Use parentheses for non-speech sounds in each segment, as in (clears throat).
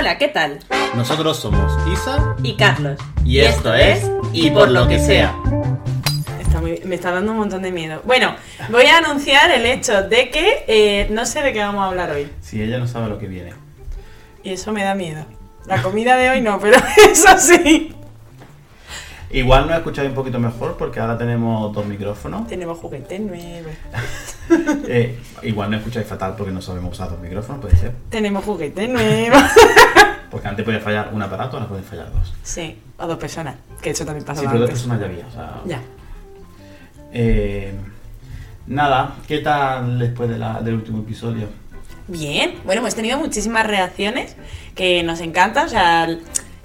Hola, ¿qué tal? Nosotros somos Isa Y Carlos. y esto es Y por lo que sea. Está muy- me está dando un montón de miedo. Bueno, voy a anunciar el hecho de que eh, no sé de qué vamos a hablar hoy. Si ella no sabe lo que viene. Y eso me da miedo. La comida de hoy no, pero (laughs) eso sí. Igual nos escucháis un poquito mejor porque ahora tenemos dos micrófonos. Tenemos juguetes nuevos. (laughs) Eh, igual no escucháis fatal porque no sabemos usar dos micrófonos, puede ser. Tenemos juguetes nuevos. (laughs) Porque antes podía fallar un aparato, ahora pueden fallar dos. Sí, o dos personas. Que eso también Sí, pasaba pero dos antes. personas ya había. O sea, Ya. Eh, nada, ¿qué tal después de la- del último episodio? Bien, bueno, hemos tenido muchísimas reacciones que nos encanta, o sea,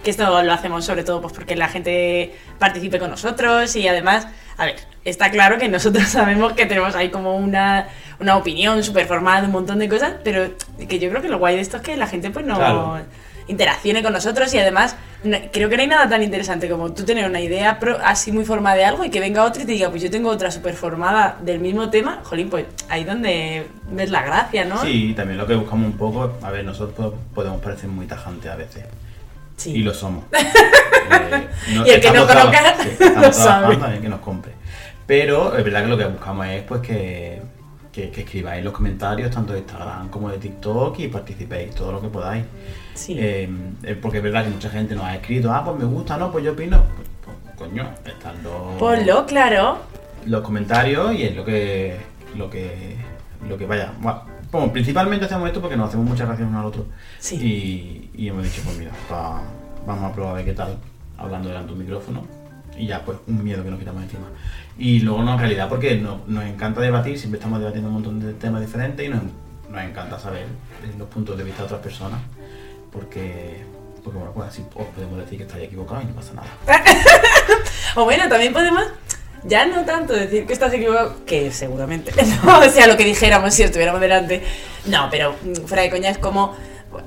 que esto lo hacemos sobre todo pues porque la gente participe con nosotros y además, a ver, está claro que nosotros (laughs) sabemos que tenemos ahí como una, una opinión súper formada de un montón de cosas, pero que yo creo que lo guay de esto es que la gente pues no Claro. Interaccione con nosotros y además no- creo que no hay nada tan interesante como tú tener una idea pro- así muy formada de algo y que venga otro y te diga, pues yo tengo otra súper formada del mismo tema, jolín, pues ahí donde ves la gracia, ¿no? Sí, también lo que buscamos un poco, a ver, nosotros podemos parecer muy tajantes a veces. Sí. Y lo somos. (laughs) Eh, Y el que no conozca, (laughs) sí, lo sabe. también que nos compre. Pero es verdad que lo que buscamos es pues que, que, que escribáis los comentarios tanto de Instagram como de TikTok y participéis todo lo que podáis. Sí. Eh, eh, porque es verdad que mucha gente nos ha escrito, ah, pues me gusta, no, pues yo opino. Pues, pues, coño, están los, Ponlo, claro. los comentarios y es lo que lo que lo que vaya. Bueno, como principalmente hacemos esto porque nos hacemos muchas gracias uno al otro. Sí. Y, y hemos dicho, pues mira, pa- vamos a probar a ver qué tal, hablando delante de un micrófono. Y ya, pues, un miedo que nos quitamos encima. Y luego, no, en realidad, porque no- nos encanta debatir, siempre estamos debatiendo un montón de temas diferentes y nos, nos encanta saber los puntos de vista de otras personas. Porque, porque bueno, pues así os podemos decir que estáis equivocados y no pasa nada. (laughs) O bueno, también podemos, ya no tanto decir que estás equivocado, que seguramente, (laughs) no, o sea, lo que dijéramos si estuviéramos delante. No, pero fuera de coña es como,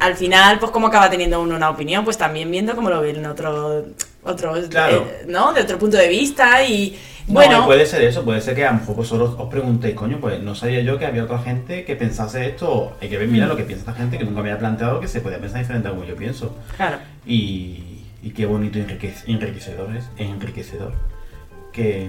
al final, pues como acaba teniendo uno una opinión, pues también viendo cómo lo ven otro, otros, Claro. eh, ¿no? De otro punto de vista y, No, bueno, puede ser eso, puede ser que a lo mejor vosotros os preguntéis, coño, pues no sabía yo que había otra gente que pensase esto, hay que ver, mira Mm. lo que piensa esta gente que nunca me había planteado que se podía pensar diferente a como yo pienso. claro. Y, y qué bonito enriquecedor es, es enriquecedor que,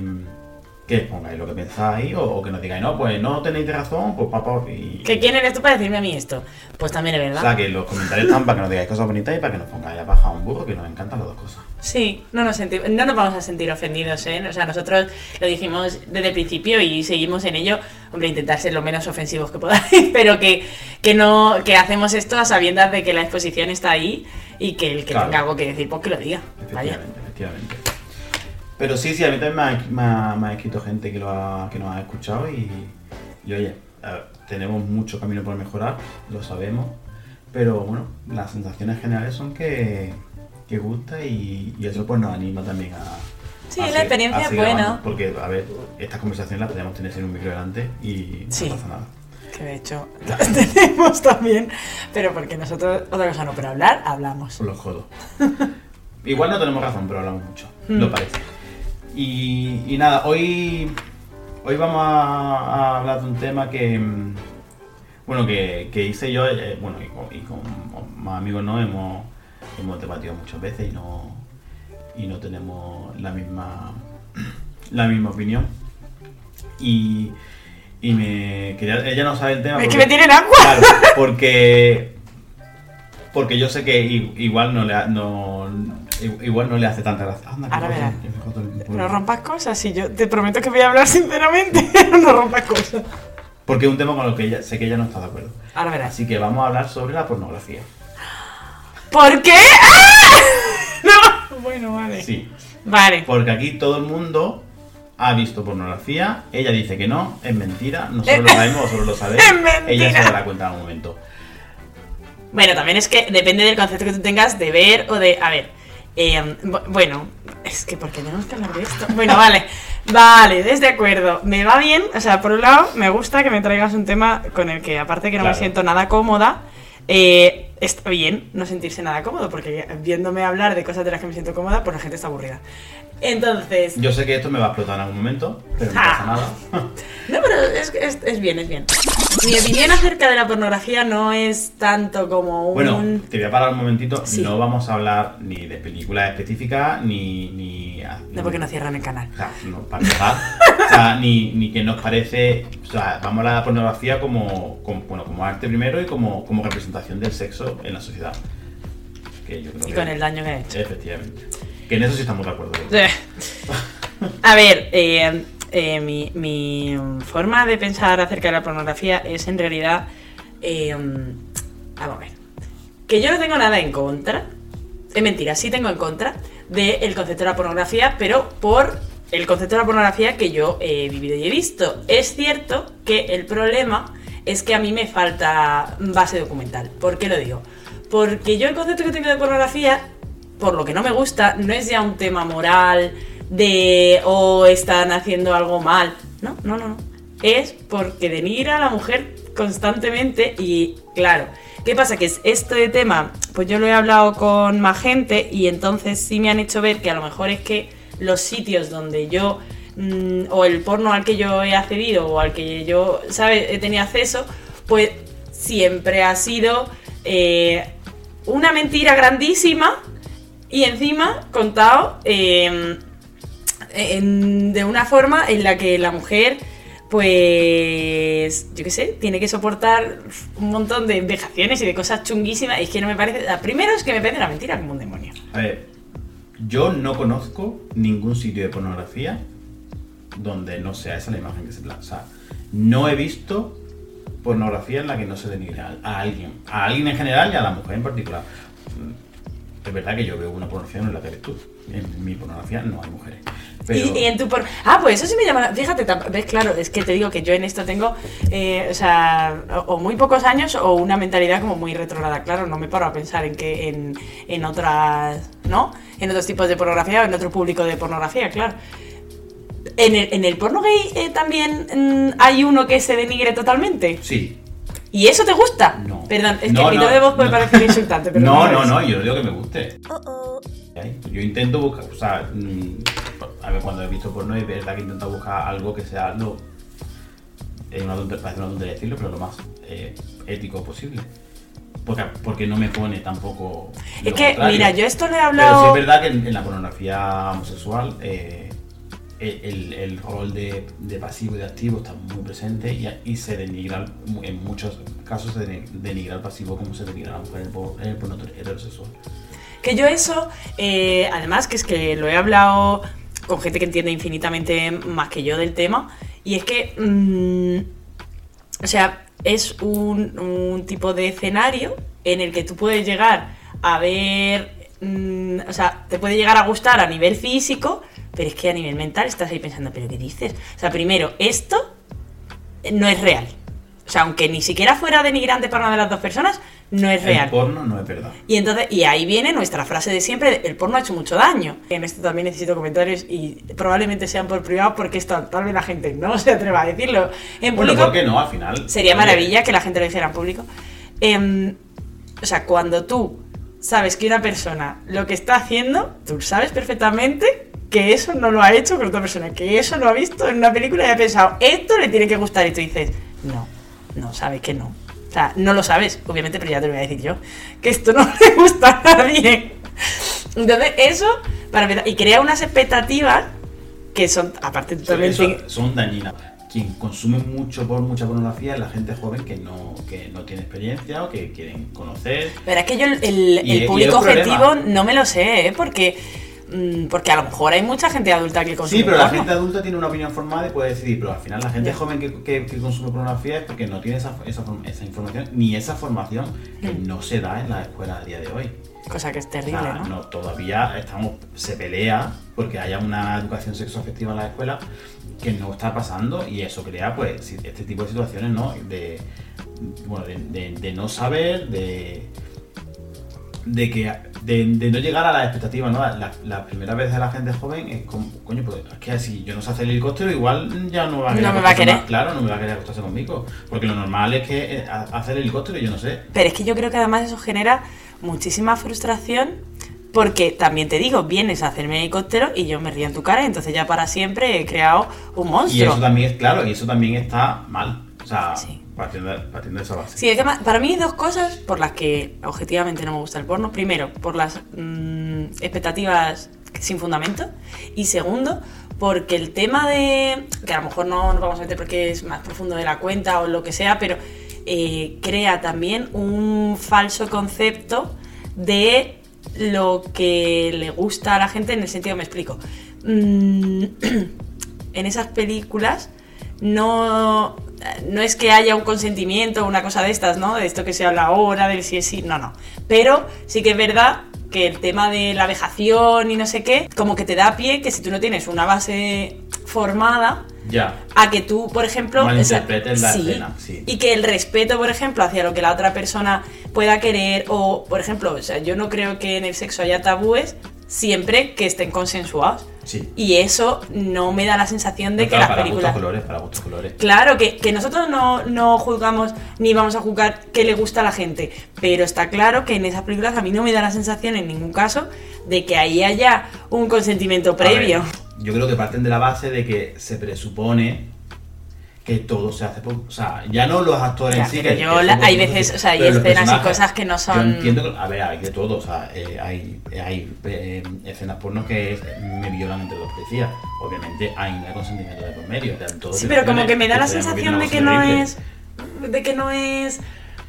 que pongáis lo que pensáis o, o que nos digáis, no, pues no tenéis razón, pues papá, y... ¿Que quién eres tú para decirme a mí esto? Pues también es O verdad. sea, que los comentarios están para que nos digáis cosas bonitas y para que nos pongáis a bajar un burro, que nos encantan las dos cosas. Sí, no nos, no nos vamos a sentir ofendidos, ¿eh? O sea, nosotros lo dijimos desde el principio y seguimos en ello. Hombre, intentar ser lo menos ofensivos que podáis, (laughs) pero que, que no que hacemos esto a sabiendas de que la exposición está ahí y que el que Claro. tenga algo que decir, pues que lo diga. Efectivamente, efectivamente. Pero sí, sí, a mí también me ha, me ha- me ha escrito gente que, lo ha, que nos ha escuchado y, y oye, ver, tenemos mucho camino por mejorar, lo sabemos, pero bueno, las sensaciones generales son que, que gusta y, y eso pues nos anima también a... Sí, a la experiencia es buena. grabando, Porque, a ver, estas conversaciones las podemos tener sin un micro delante y Sí. no pasa nada. Que de hecho las (laughs) tenemos también, pero porque nosotros, otra cosa no, pero hablar, hablamos. Los codos. Igual no tenemos razón, pero hablamos mucho, Hmm. lo parece. Y, y nada, hoy, hoy vamos a, a hablar de un tema que, mm, bueno, que, que hice yo, eh, bueno, y con, y con más amigos no, hemos, hemos debatido muchas veces y no, y no tenemos la misma, (clears throat) la misma opinión. Y, y me ella no sabe el tema. Es que porque- me tienen agua. (laughs) Claro, (laughs) porque porque yo sé que igual no le ha- no igual no le hace tanta gracia. Anda, que Ahora verás. No rompas cosas y yo te prometo que voy a hablar sinceramente, (laughs) no rompas cosas. Porque es un tema con el que ella, sé que ella no está de acuerdo. Ahora verás. Así que vamos a hablar sobre la pornografía. ¿Por qué? ¡Ah! (laughs) No. Bueno, vale. Sí, Vale. porque aquí todo el mundo ha visto pornografía. Ella dice que no, es mentira. Nosotros lo sabemos, vosotros lo sabéis. (laughs) Es mentira. Ella se dará cuenta en algún momento. Bueno, también es que depende del concepto que tú tengas de ver o de. A ver. Eh, bu- bueno, es que porque tenemos que hablar de esto. Bueno, vale. (laughs) Vale, desde acuerdo. Me va bien. O sea, por un lado, me gusta que me traigas un tema con el que, aparte que no me siento nada cómoda, eh, está bien no sentirse nada cómodo, porque viéndome hablar de cosas de las que me siento cómoda, pues la gente está aburrida. Entonces. Yo sé que esto me va a explotar en algún momento, pero no pasa nada. No, pero es, es, es bien, es bien. Mi opinión acerca de la pornografía no es tanto como un... Bueno, te voy a parar un momentito. Sí. No vamos a hablar ni de películas específicas, ni... ni No, porque no cierran el canal. O sea, no, para empezar, o sea, ni, ni que nos parece, o sea, vamos a hablar de la pornografía como, como- bueno, como arte primero y como, como representación del sexo en la sociedad. Que yo creo Y que- con el daño que ha hecho. Efectivamente. Que en eso sí estamos de acuerdo. A ver, eh, eh, mi, mi forma de pensar acerca de la pornografía es en realidad. eh, vamos a ver. Que yo no tengo nada en contra. Es mentira, sí tengo en contra del concepto de la pornografía, pero por el concepto de la pornografía que yo he vivido y he visto. Es cierto que el problema es que a mí me falta base documental. ¿Por qué lo digo? Porque yo el concepto que tengo de pornografía, por lo que no me gusta, no es ya un tema moral de o están haciendo algo mal. No, no, no, no. Es porque denigra a la mujer constantemente y claro, ¿qué pasa? Que es esto de tema, pues yo lo he hablado con más gente y entonces sí me han hecho ver que a lo mejor es que los sitios donde yo mm, o el porno al que yo he accedido o al que yo, ¿sabes?, he tenido acceso, pues siempre ha sido eh, una mentira grandísima y encima contado en- de una forma en la que la mujer, pues, yo qué sé, tiene que soportar un montón de vejaciones y de cosas chunguísimas. Y es que no me parece. Primero es que me parece una mentira como un demonio. A ver, yo no conozco ningún sitio de pornografía donde no sea esa la imagen que se plasma. O sea, no he visto pornografía en la que no se denigre a alguien. A alguien en general y a la mujer en particular. Es verdad que yo veo una pornografía en la que eres tú. En mi pornografía no hay mujeres. Pero... Y, y en tu por... Ah, pues eso sí me llama. la- Fíjate, ves, claro, es que te digo que yo en esto tengo, eh, o sea, o, o muy pocos años o una mentalidad como muy retrograda. Claro, no me paro a pensar en que en, en otras, ¿no? En otros tipos de pornografía o en otro público de pornografía, claro. En el, en el porno gay eh, también mm, hay uno que se denigre totalmente. Sí. ¿Y eso te gusta? No. Perdón, es No, que mi no, de voz puede no. parecer insultante, pero no, no, no, no, yo no digo que me guste. ¿Ahí? Yo intento buscar, o sea, mm, a ver, cuando he visto porno es verdad que intento buscar algo que sea lo, es una tontería, parece una tontería decirlo, pero lo más eh, ético posible. Porque, porque no me pone tampoco. Es lo que, contrario. mira, yo esto lo he Pero sí hablado. es verdad que en, en la pornografía homosexual eh, el, el- el rol de, de pasivo y de activo está muy presente y, y se denigra, en muchos casos se deni- denigra al pasivo como se denigra la mujer en el, el porno heterosexual. Que yo eso, eh, además que es que lo he hablado con gente que entiende infinitamente más que yo del tema, y es que, mm, o sea, es un, un tipo de escenario en el que tú puedes llegar a ver, mm, o sea, te puede llegar a gustar a nivel físico, pero es que a nivel mental estás ahí pensando, pero ¿qué dices? O sea, primero, esto no es real. O sea, aunque ni siquiera fuera denigrante para una de las dos personas, no es real. El porno no es verdad. Y entonces, y ahí viene nuestra frase de siempre, de, el porno ha hecho mucho daño. En esto también necesito comentarios y probablemente sean por privado porque esto tal vez la gente no se atreva a decirlo en Bueno, público. ¿por qué no? Al final. Sería maravilla que la gente lo dijera en público. Em, o sea, cuando tú sabes que una persona lo que está haciendo, tú sabes perfectamente que eso no lo ha hecho con otra persona, que eso lo ha visto en una película y ha pensado, esto le tiene que gustar. Y tú dices, no, no, sabes que no. O sea, no lo sabes, obviamente, pero ya te lo voy a decir yo, que esto no (laughs) le gusta a nadie. Entonces, eso, para empezar, y crea unas expectativas que son, aparte, totalmente... son dañinas. Quien consume mucho por mucha pornografía es la gente joven que no, que no tiene experiencia o que quieren conocer. Pero es que yo el, público objetivo problema. no me lo sé, ¿eh? Porque, porque a lo mejor hay mucha gente adulta que consume Sí, pero la gente adulta tiene una opinión formada y puede decidir, pero al final la gente joven que, que- que consume pornografía es porque no tiene esa, esa, esa información ni esa formación que Mm. no se da en la escuela a día de hoy. Cosa que es O terrible, sea, ¿no? no, todavía estamos, se pelea porque haya una educación sexoafectiva en la escuela que no está pasando y eso crea pues este tipo de situaciones, ¿no? De, bueno, de, de- de no saber, de, de que de, de no llegar a las expectativas, ¿no? La, la primera vez de la gente joven es como, coño, pues es que si yo no sé hacer el helicóptero, igual ya no va a querer No me va a querer. más- claro, no me va a querer acostarse conmigo. Porque lo normal es que eh, ha- hacer el helicóptero y yo no sé. Pero es que yo creo que además eso genera muchísima frustración porque también te digo, vienes a hacerme helicóptero y yo me río en tu cara y entonces ya para siempre he creado un Y monstruo. eso también es claro, y eso también está mal. O sea, Sí. Partiendo de esa base. Sí, es que para mí hay dos cosas por las que objetivamente no me gusta el porno. Primero, por las mm, expectativas sin fundamento. Y segundo, porque el tema de. que a lo mejor no nos vamos a meter porque es más profundo de la cuenta o lo que sea, pero eh, crea también un falso concepto de lo que le gusta a la gente en el sentido, me explico. Mm, (clears throat) en esas películas no, no es que haya un consentimiento o una cosa de estas, ¿no? De esto que se habla ahora, del si es sí, no, no. Pero sí que es verdad que el tema de la vejación y no sé qué, como que te da pie que si tú no tienes una base formada, Ya. a que tú, por ejemplo, Malinterpretes la sí, escena, sí. y que el respeto, por ejemplo, hacia lo que la otra persona pueda querer, o, por ejemplo, o sea, yo no creo que en el sexo haya tabúes siempre que estén consensuados. Sí. Y eso no me da la sensación de que Claro, las para películas... gustos colores, para gustos colores. Claro, que, que nosotros no, no juzgamos ni vamos a juzgar qué le gusta a la gente, pero está claro que en esas películas a mí no me da la sensación en ningún caso de que ahí haya un consentimiento ver, previo. yo creo que parten de la base de que se presupone que todo se hace por. O sea, ya no los actores Ya, en sí. pero que- yo hay veces, o sea, hay escenas y cosas que no son- Yo entiendo que. A ver, hay de todo. O sea, eh, hay, hay eh, escenas pornos que me violan entre dos policías. Obviamente hay un consentimiento de por medio. Sí, pero como que me da la se sensación de que no horrible. es. de que no es.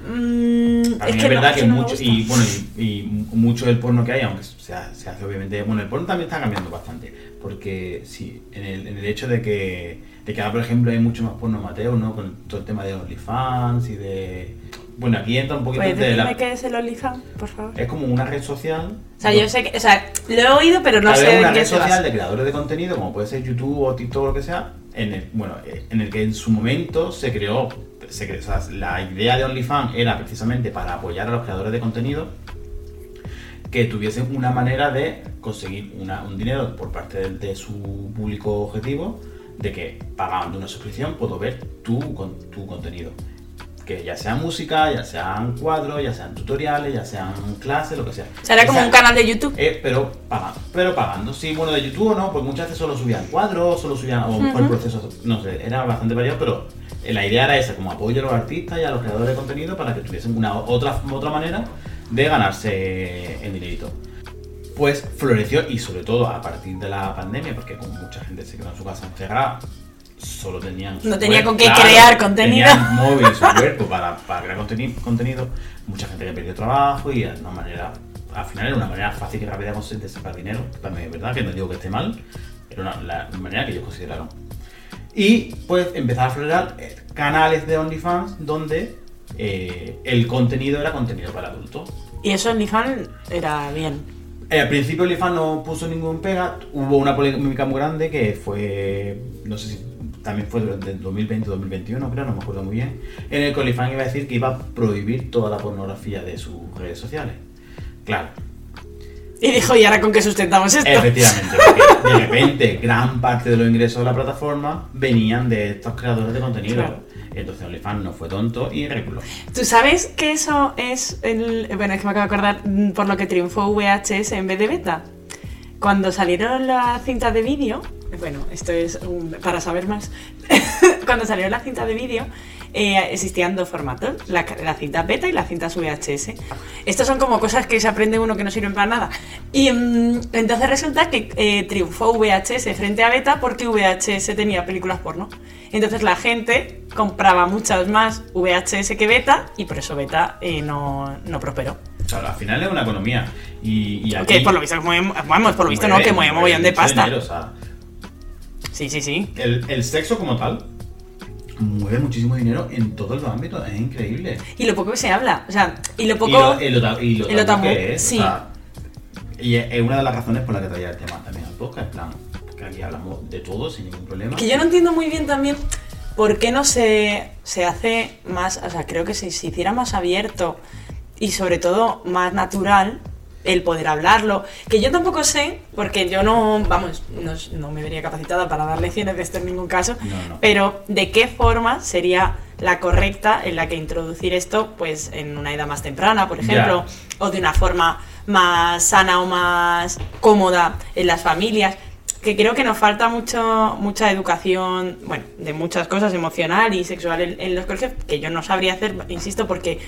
mm, A es mí que es verdad es que, no mucho, y bueno, y, y mucho del porno que hay, aunque se, ha- se hace obviamente, bueno, el porno también está cambiando bastante, porque sí, en el, en el hecho de que, de que ahora, por ejemplo, hay mucho más porno amateur, ¿no? Con todo el tema de OnlyFans y de... Bueno, aquí entra un poquito ¿Puedes de la... qué es el OnlyFans, por favor? Es como una red social... O sea, yo sé que. O sea, lo he oído, pero no sé vez de una qué red social de creadores de contenido, como puede ser YouTube o TikTok o lo que sea, en el, bueno, en el que en su momento se creó, se creó- o sea, la idea de OnlyFans era precisamente para apoyar a los creadores de contenido que tuviesen una manera de conseguir una- un dinero por parte de, de su público objetivo, de que pagando una suscripción puedo ver tu, con, tu contenido. Que ya sea música, ya sean cuadros, ya sean tutoriales, ya sean clases, lo que sea. Era como un canal de YouTube. eh, pero pagando, pero pagando. Sí, bueno, de YouTube no, porque muchas veces solo subían cuadros, solo subían, o por el proceso, no sé, era bastante variado, pero la idea era esa, como apoyo a los artistas y a los creadores de contenido para que tuviesen una otra, otra manera de ganarse el dinerito. Pues floreció y sobre todo a partir de la pandemia, porque como mucha gente se quedó en su casa encerrada, solo tenían No tenía cuerpo- con qué crear contenido. tenían (laughs) móvil su cuerpo para, para crear conteni- contenido, mucha gente que perdió trabajo y era una manera, al final era una manera fácil y rápida de conseguir sacar dinero, también es verdad que no digo que esté mal, era una, la manera que ellos consideraron. Y pues empezar a florear eh, canales de OnlyFans donde eh, el contenido era contenido para adultos. Y eso OnlyFans era bien. Eh, al principio OnlyFans no puso ningún pega, hubo una polémica muy grande que fue, no sé si también fue durante el 2020-2021, creo, no me acuerdo muy bien, en el que OnlyFans iba a decir que iba a prohibir toda la pornografía de sus redes sociales. Claro, Y dijo, ¿y ahora con qué sustentamos esto? efectivamente, porque de repente gran parte de los ingresos de la plataforma venían de estos creadores de contenido. Claro. Entonces OnlyFans no fue tonto y reculó. ¿Tú sabes que eso es el... Bueno, es que me acabo de acordar mm, por lo que triunfó VHS en vez de beta. Cuando salieron las cintas de vídeo, bueno, esto es para saber más, (laughs) cuando salieron las cintas de vídeo eh, existían dos formatos, la, la cinta beta y la cinta VHS. Estas son como cosas que se aprende uno que no sirven para nada. Y mm, entonces resulta que eh, triunfó VHS frente a beta porque VHS tenía películas porno. Entonces la gente compraba muchas más VHS que beta y por eso beta eh, no, no prosperó. O sea, al final es una economía. Y, y aquí Que por lo visto, mueve, vamos, por lo visto no, mueve- que mueve mueve mogollón de pasta. dinero, o sea, Sí, sí, sí. el, el sexo como tal mueve muchísimo dinero en todos los ámbitos, es increíble. Y lo poco que se habla, o sea, y lo poco... Y lo, y lo ta- y lo y lo tabú tabú, que es, sí. o sea, y es una de las razones por las que traía el tema también al podcast, en plan, que aquí hablamos de todo sin ningún problema. Que yo no entiendo muy bien también por qué no se, se hace más, o sea, creo que si se hiciera más abierto y sobre todo más natural el poder hablarlo, que yo tampoco sé, porque yo no, vamos, no, no me vería capacitada para dar lecciones de esto en ningún caso, No, no. pero de qué forma sería la correcta en la que introducir esto, pues en una edad más temprana, por ejemplo, o de una forma más sana o más cómoda en las familias. que creo que nos falta mucho mucha educación, bueno, de muchas cosas, emocional y sexual en, en los colegios, que yo no sabría hacer, insisto, porque,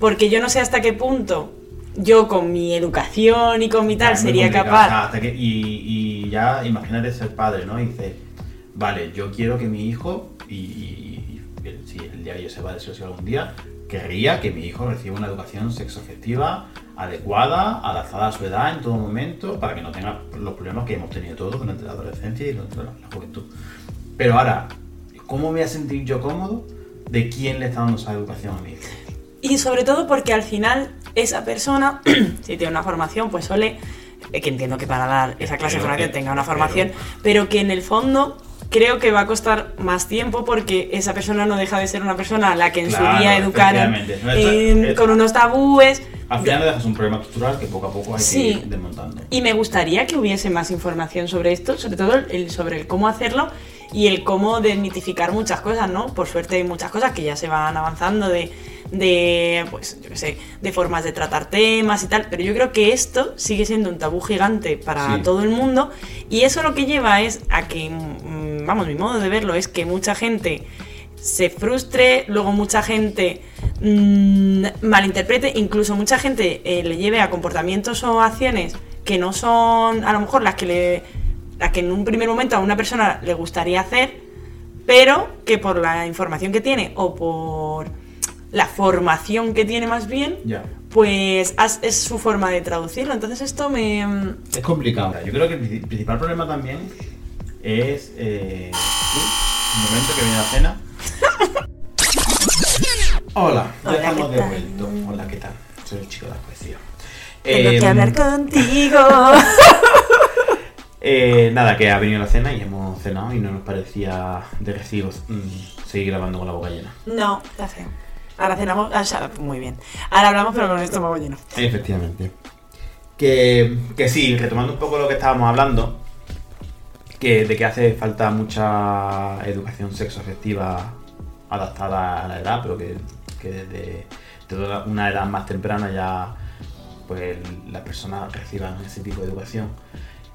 porque yo no sé hasta qué punto yo con mi educación y con mi tal sería capaz. o sea, hasta que- y, y ya imagínate ser padre, ¿no? Y dices, vale, yo quiero que mi hijo, y, y- y el- si el día que yo sea padre, si lo sea algún día, querría que mi hijo reciba una educación sexoafectiva adecuada, adaptada a su edad en todo momento, para que no tenga los problemas que hemos tenido todos durante la adolescencia y durante la, la juventud. Pero ahora, ¿cómo me voy a sentir yo cómodo de quién le está dando esa educación a mi hijo? Y sobre todo porque al final esa persona, (clears throat) si tiene una formación, pues suele, eh, que entiendo que para dar esa clase de formación tenga una formación, pero que en el fondo creo que va a costar más tiempo porque esa persona no deja de ser una persona a la que en Claro, su día educaron. No, con unos tabúes. Al final le dejas un problema estructural que poco a poco hay Sí. que ir desmontando. Y me gustaría que hubiese más información sobre esto, sobre todo el, sobre el cómo hacerlo y el cómo desmitificar muchas cosas, ¿no? Por suerte hay muchas cosas que ya se van avanzando de, de pues, yo qué sé, de formas de tratar temas y tal, pero yo creo que esto sigue siendo un tabú gigante para Sí. todo el mundo y eso lo que lleva es a que, mm, vamos, mi modo de verlo es que mucha gente se frustre, luego mucha gente mm, malinterprete, incluso mucha gente eh, le lleve a comportamientos o acciones que no son a lo mejor las que le las que en un primer momento a una persona le gustaría hacer, pero que por la información que tiene o por la formación que tiene más bien, pues es su forma de traducirlo. Entonces esto me... Es complicado. Yo creo que el princi- principal problema también es eh, un momento que viene la cena. (laughs) Hola, ya Hola, estamos ¿qué de vuelto. Hola, ¿qué tal? Soy el chico de la poesía. Tengo Eh, que hablar contigo. (laughs) eh, nada, que ha venido la cena y hemos cenado y no nos parecía de recibo mm, seguir grabando con la boca llena. No, está feo. Ahora cenamos... ah, muy bien. Ahora hablamos pero con el estómago lleno. Efectivamente. Que, que sí, retomando un poco lo que estábamos hablando, que de que hace falta mucha educación sexoafectiva adaptada a la edad, pero que, que desde, una edad más temprana ya pues las personas reciban ese tipo de educación.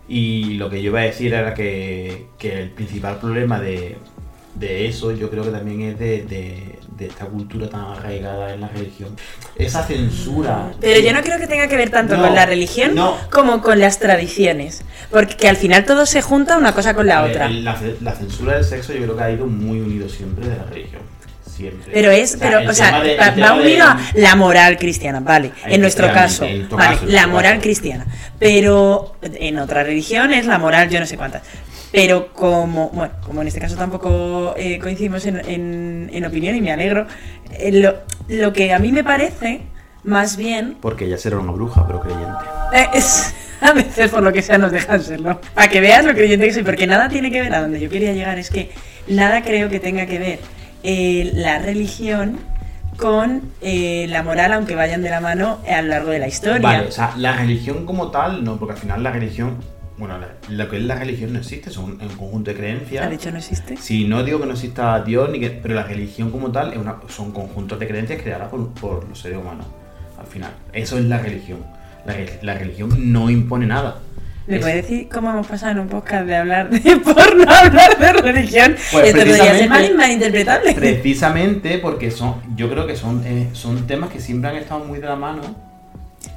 Y lo que yo iba a decir era que, que el principal problema de, de eso yo creo que también es de- de esta cultura tan arraigada en la religión. Esa censura. Pero yo no creo que tenga que ver tanto No, con la religión no. como con las tradiciones. Porque que al final todo se junta una cosa con la otra. La, la censura del sexo yo creo que ha ido muy unido siempre de la religión. Siempre. Pero es, pero, o sea, de- va, el tema va unido a la moral cristiana, vale, en nuestro caso, en vale, caso, la moral caso. cristiana, pero en otra religión es la moral yo no sé cuántas. Pero como, bueno, como en este caso tampoco eh, coincidimos en, en- en opinión y me alegro, eh, lo, lo que a mí me parece, más bien, Porque ella será una bruja, pero creyente. eh, es, a veces por lo que sea nos dejan serlo. Para que veas lo creyente que soy, porque nada tiene que ver, a donde yo quería llegar es que nada creo que tenga que ver la religión con eh, la moral, aunque vayan de la mano a lo largo de la historia. Vale, o sea, la religión como tal, no, porque al final la religión, bueno, la- lo que es la religión no existe, son un conjunto de creencias. ¿Ha dicho no existe? Si no digo que no exista Dios, ni que, pero la religión como tal es una, son conjuntos de creencias creadas por, por los seres humanos. Al final, eso es la religión. La, la religión no impone nada. ¿Me Es- puede decir cómo hemos pasado en un podcast de hablar de (laughs) porno a hablar de religión? Pues Esto podría ser precisamente- mal, malinterpretable. Precisamente porque son, yo creo que son, eh, son temas que siempre han estado muy de la mano.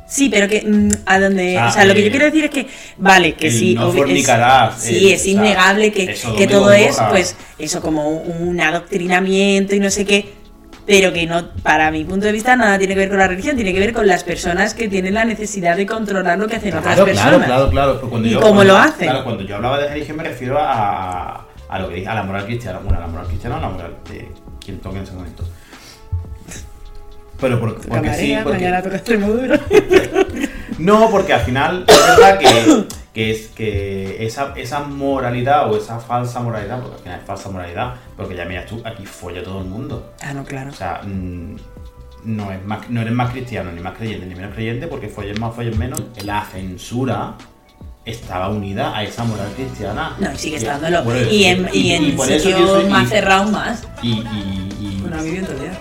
Sí, pero que mm, a donde, O sea, o sea, lo que eh, yo quiero decir es que vale, que sí, no fornicarás, sí, el- es o sea, innegable que, que todo es, boca. pues, eso como un adoctrinamiento y no sé qué, pero que no, para mi punto de vista, nada tiene que ver con la religión, tiene que ver con las personas que tienen la necesidad de controlar lo que hacen otras personas. claro, claro, claro. cuando ¿Y yo- cómo cuando- lo hacen? Claro, cuando yo hablaba de religión me refiero a, a lo que a la moral cristiana. Bueno, a la moral cristiana o la moral de quien toque en ese momento. Pero por- porque, Camarera, sí, porque, mañana toca. (laughs) No, porque al final es verdad que, que es que esa, esa moralidad o esa falsa moralidad, porque al final es falsa moralidad, porque ya miras tú, aquí folla todo el mundo. ah, no, claro. O sea, mm, no, es más, no eres más cristiano, ni más creyente, ni menos creyente, porque folles más, folles menos. La censura estaba unida a esa moral cristiana. No, y sigue estándolo. bueno, y en, y en sitios más cerrados más. Y, y, y- Bueno, a mí bien todavía.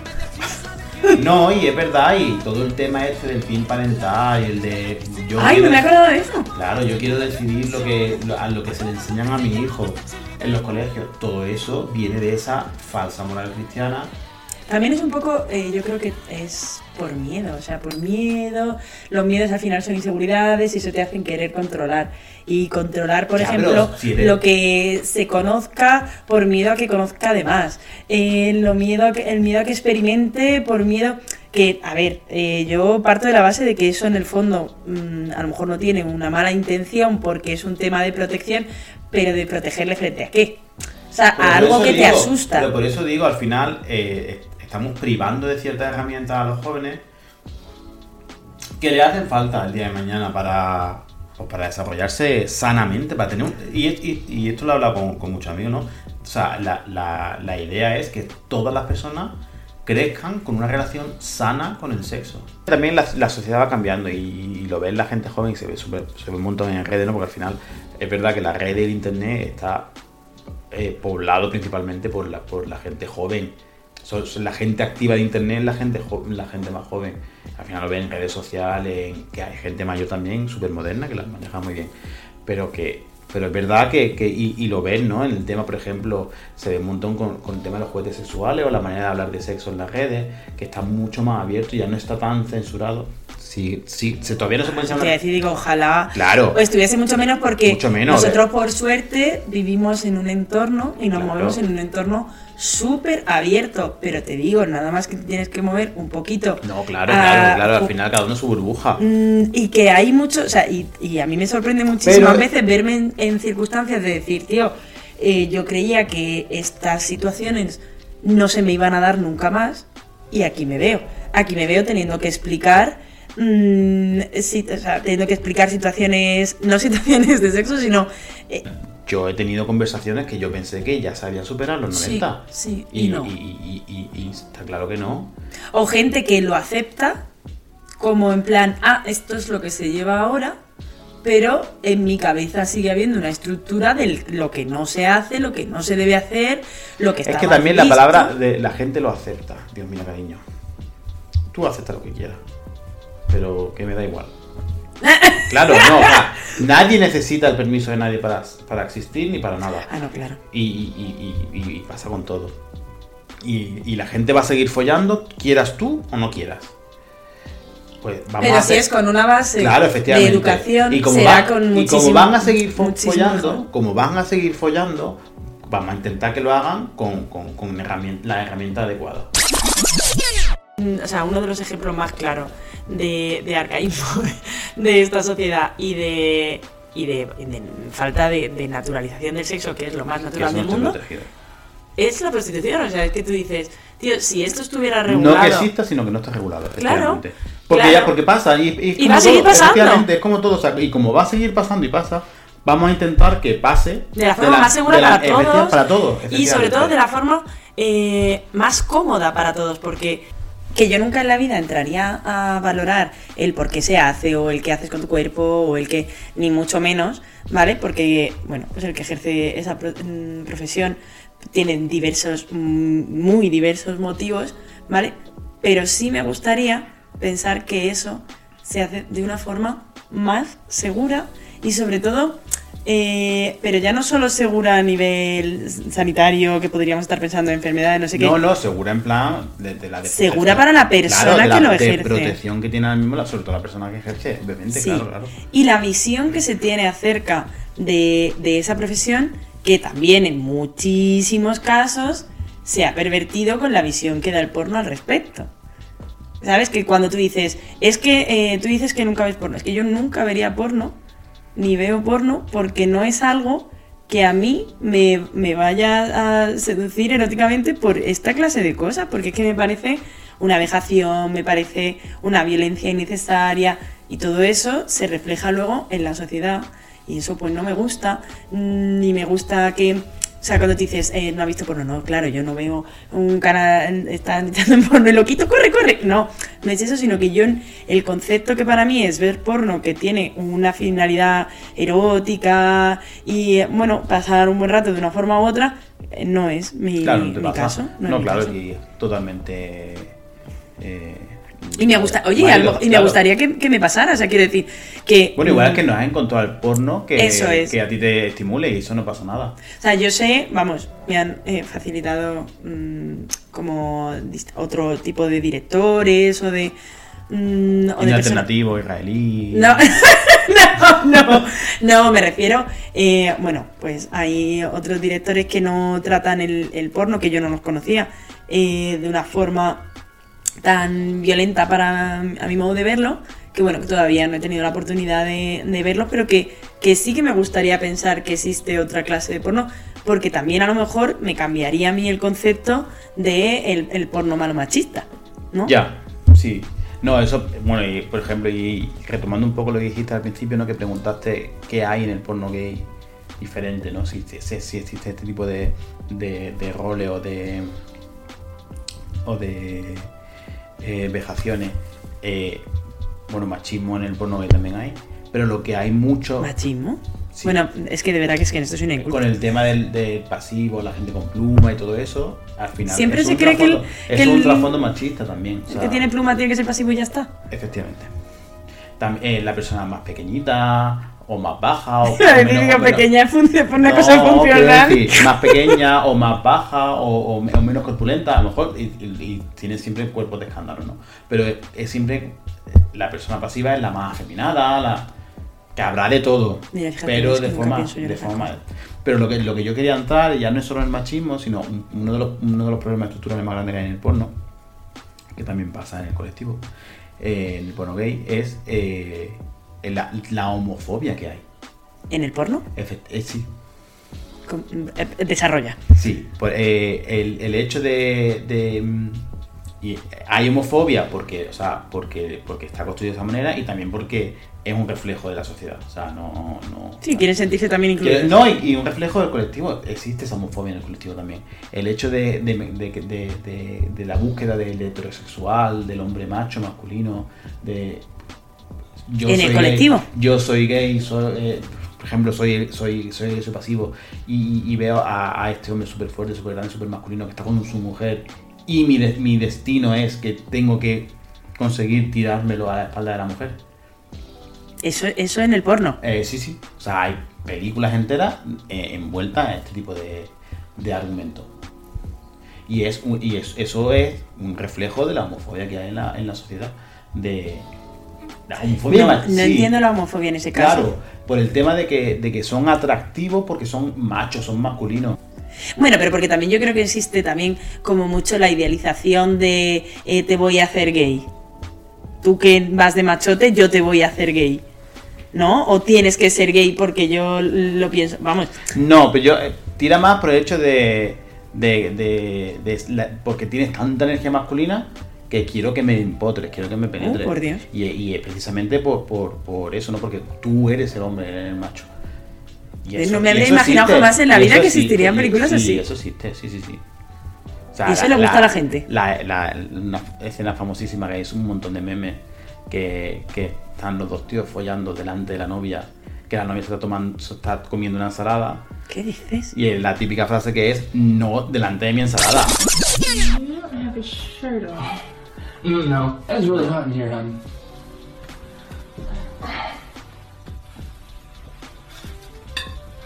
No, y es verdad, y todo el tema este del fin parental y el de. Yo Ay, quiero no me he acordado de eso. Claro, yo quiero decidir lo que, lo- a lo que se le enseñan a mi hijo en los colegios. Todo eso viene de esa falsa moral cristiana. También es un poco, eh, yo creo que es por miedo, o sea, por miedo. Los miedos al final son inseguridades y eso te hacen querer controlar. Y controlar, por Ya, ejemplo, si eres- lo que se conozca por miedo a que conozca de más. Eh, lo miedo a que, el miedo a que experimente por miedo que, a ver, eh, yo parto de la base de que eso en el fondo mm, a lo mejor no tiene una mala intención porque es un tema de protección, pero de protegerle frente a qué. O sea, Pero a algo que te asusta. Pero por eso digo, al final, eh, estamos privando de ciertas herramientas a los jóvenes que le hacen falta el día de mañana para, pues, para desarrollarse sanamente, para tener un- y, esto lo he hablado con, con muchos amigos, ¿no? O sea, la, la- idea es que todas las personas crezcan con una relación sana con el sexo. También la, la sociedad va cambiando y, lo ve la gente joven y se ve, súper- se ve un montón en redes, ¿no? Porque al final es verdad que la red del internet está eh, poblado principalmente por la, por la gente joven. Son- son la gente activa de internet, la gente, la gente más joven. Al final lo ven en redes sociales, que hay gente mayor también, súper moderna, que la maneja muy bien. Pero que pero es verdad que, que- y, y lo ven, ¿no? En el tema, por ejemplo, se ve un montón con, con el tema de los juguetes sexuales o la manera de hablar de sexo en las redes, que está mucho más abierto y ya no está tan censurado. Sí, sí, se, todavía no se puede enseñar. decir, digo, ojalá Claro. estuviese mucho menos porque Mucho menos, nosotros por suerte vivimos en un entorno y nos Claro. movemos en un entorno súper abierto, pero te digo, nada más que te tienes que mover un poquito. No, claro, a- claro, claro, al final cada uno su burbuja. Mm, y que hay mucho, o sea, y, y a mí me sorprende muchísimas Pero- veces verme en, en circunstancias de decir, tío, eh, yo creía que estas situaciones no se me iban a dar nunca más y aquí me veo. Aquí me veo teniendo que explicar, mm, si- o sea, teniendo que explicar situaciones, no (laughs) situaciones de sexo, sino... eh, Yo he tenido conversaciones que yo pensé que ya sabían superar los Sí, 90. sí, y, y no. y- y- está claro que no. o gente que lo acepta como en plan, ah, esto es lo que se lleva ahora, pero en mi cabeza sigue habiendo una estructura de lo que no se hace, lo que no se debe hacer, lo que está Es que mal también la palabra de la gente lo acepta. Dios mío, cariño. Tú aceptas lo que quieras. Pero que me da igual. Claro, no, o sea, nadie necesita el permiso de nadie para, para existir ni para nada. Ah, no, claro. Y, y- y- y- y pasa con todo. Y, la gente va a seguir follando, quieras tú o no quieras. Pues vamos Pero a si hacer- es con una base Claro, de educación, y como, será va- con y como van a seguir follando, mejor. como van a seguir follando, vamos a intentar que lo hagan con, con, la herramienta adecuada. Mm, o sea, uno de los ejemplos más claros de, de arcaísmo (laughs) de esta sociedad y de, y de, falta de, de naturalización del sexo, que es lo más natural del no mundo, protegido. es la prostitución. O sea, es que tú dices, tío, si esto estuviera No regulado... que exista, sino que no esté regulado, efectivamente. porque claro. ya, porque pasa, y, va a seguir todo, pasando. es como todo, o sea, y como va a seguir pasando y pasa, vamos a intentar que pase de la forma más segura la- para todos, para todos, y sobre todo de la forma eh, más cómoda para todos porque que yo nunca en la vida entraría a valorar el por qué se hace o el qué haces con tu cuerpo o el que ni mucho menos vale porque bueno pues el que ejerce esa mm, profesión tiene diversos mm, muy diversos motivos vale pero sí me gustaría pensar que eso se hace de una forma más segura y sobre todo eh, pero ya no solo segura a nivel sanitario, que podríamos estar pensando en enfermedades, no sé qué. No, no, segura en plan de, de la de Segura protección. para la persona Claro, de que la lo de ejerce. protección que tiene ahora mismo, la- sobre todo la persona que ejerce, obviamente, Sí. claro, claro. Y la visión que se tiene acerca de, de esa profesión, que también en muchísimos casos se ha pervertido con la visión que da el porno al respecto. ¿Sabes? Que cuando tú dices, es que eh, tú dices que nunca ves porno, es que yo nunca vería porno, ni veo porno, porque no es algo que a mí me, me vaya a seducir eróticamente por esta clase de cosas, porque es que me parece una vejación, me parece una violencia innecesaria, y todo eso se refleja luego en la sociedad. Y eso pues no me gusta, ni me gusta que... O sea, cuando te dices, eh, no ha visto porno, no, claro, yo no veo un canal, están echando en porno y lo quito, corre, corre. No, no es eso, sino que yo, el concepto que para mí es ver porno que tiene una finalidad erótica y, bueno, pasar un buen rato de una forma u otra, eh, no es mi, Claro, no te mi pasa. caso. No, claro, caso. y totalmente eh, Y me gusta, oye, y me gustaría que, que me pasara, o sea, quiero decir que... Bueno, igual mm, que no has encontrado el porno que, Eso es. que a ti te estimule y eso no pasa nada. O sea, yo sé, vamos, me han eh, facilitado mm, como otro tipo de directores o de... mm, o personas- alternativo, israelí. No, (laughs) no, no, no, me refiero, eh, bueno, pues hay otros directores que no tratan el, el porno, que yo no los conocía, eh, de una forma tan violenta para a mi modo de verlo, que bueno, que todavía no he tenido la oportunidad de, de verlo, pero que, que sí que me gustaría pensar que existe otra clase de porno, porque también a lo mejor me cambiaría a mí el concepto de el, porno malo machista, ¿no? Ya, sí. No, eso, bueno, y por ejemplo, y retomando un poco lo que dijiste al principio, ¿no? Que preguntaste qué hay en el porno gay diferente, ¿no? Si, si, si existe este tipo de, de roles o de. o de. Eh, vejaciones. Eh, bueno, machismo en el porno gay también hay. Pero lo que hay mucho. ¿Machismo? Sí. Bueno, es que de verdad que es que en esto soy una inculta. Con el tema del, del pasivo, la gente con pluma y todo eso, al final. Siempre es se cree que el- que Es un el- trasfondo machista también. o El sea, que tiene pluma tiene que ser pasivo y ya está. Efectivamente. También la persona más pequeñita o más baja o, (laughs) La típica pequeña una No, cosa quiero funcional. decir, más pequeña o más baja o, o- o menos corpulenta, a lo mejor, y, y- y tiene siempre cuerpos de escándalo, ¿no? Pero es, es siempre la persona pasiva es la más afeminada, la que habrá de todo, Mira, fíjate, pero de forma, de pero lo que, lo que yo quería entrar ya no es solo el machismo, sino un- uno de los, uno de los problemas estructurales más grandes que hay en el porno, que también pasa en el colectivo, eh, en el porno gay, es eh, la, la homofobia que hay. ¿En el porno? Efect- eh, sí, eh, Desarrolla. Sí, pues, eh, el, el hecho de, de, mm, y hay homofobia porque, o sea, porque, porque está construido de esa manera y también porque es un reflejo de la sociedad. O sea, no. no Sí, quieren sentirse también incluidos. no, y, y un reflejo del colectivo. Existe esa homofobia en el colectivo también. El hecho de- de- de la búsqueda del heterosexual, del hombre macho, masculino, de. Yo En el soy gay, colectivo. yo soy gay, soy, eh, por ejemplo, soy, soy, soy, soy pasivo y, y veo a, a este hombre súper fuerte, súper grande, súper masculino que está con su mujer y mi, de- mi destino es que tengo que conseguir tirármelo a la espalda de la mujer. Eso, eso en el porno. Eh, sí, sí. O sea, hay películas enteras eh, envueltas en este tipo de, de argumento. Y, es, y es- eso es un reflejo de la homofobia que hay en la, en la sociedad. De la homofobia ma- no sí, entiendo la homofobia en ese caso. Claro, por el tema de que, de que son atractivos porque son machos, son masculinos. Bueno, pero porque también yo creo que existe también como mucho la idealización de eh, te voy a hacer gay. Tú que vas de machote, yo te voy a hacer gay. ¿No? O tienes que ser gay porque yo lo pienso. Vamos, No, pero yo eh, tira más por el hecho de, de, de- de la- porque tienes tanta energía masculina que quiero que me empotres, quiero que me penetres. Oh, por Dios. Y, y es precisamente por, por, por eso, ¿no? Porque tú eres el hombre, eres el macho. Y No me habría imaginado jamás en la vida eso que existe, existirían y- películas sí, así. eso existe, sí, sí, sí. O Y eso le gusta a la gente. La, la- una escena famosísima que es un montón de memes que, que están los dos tíos follando delante de la novia, que la novia se está, tomando, se está comiendo una ensalada. ¿qué dices? Y la típica frase que es no delante de mi ensalada. Mm, no, it's really hot in here, hon.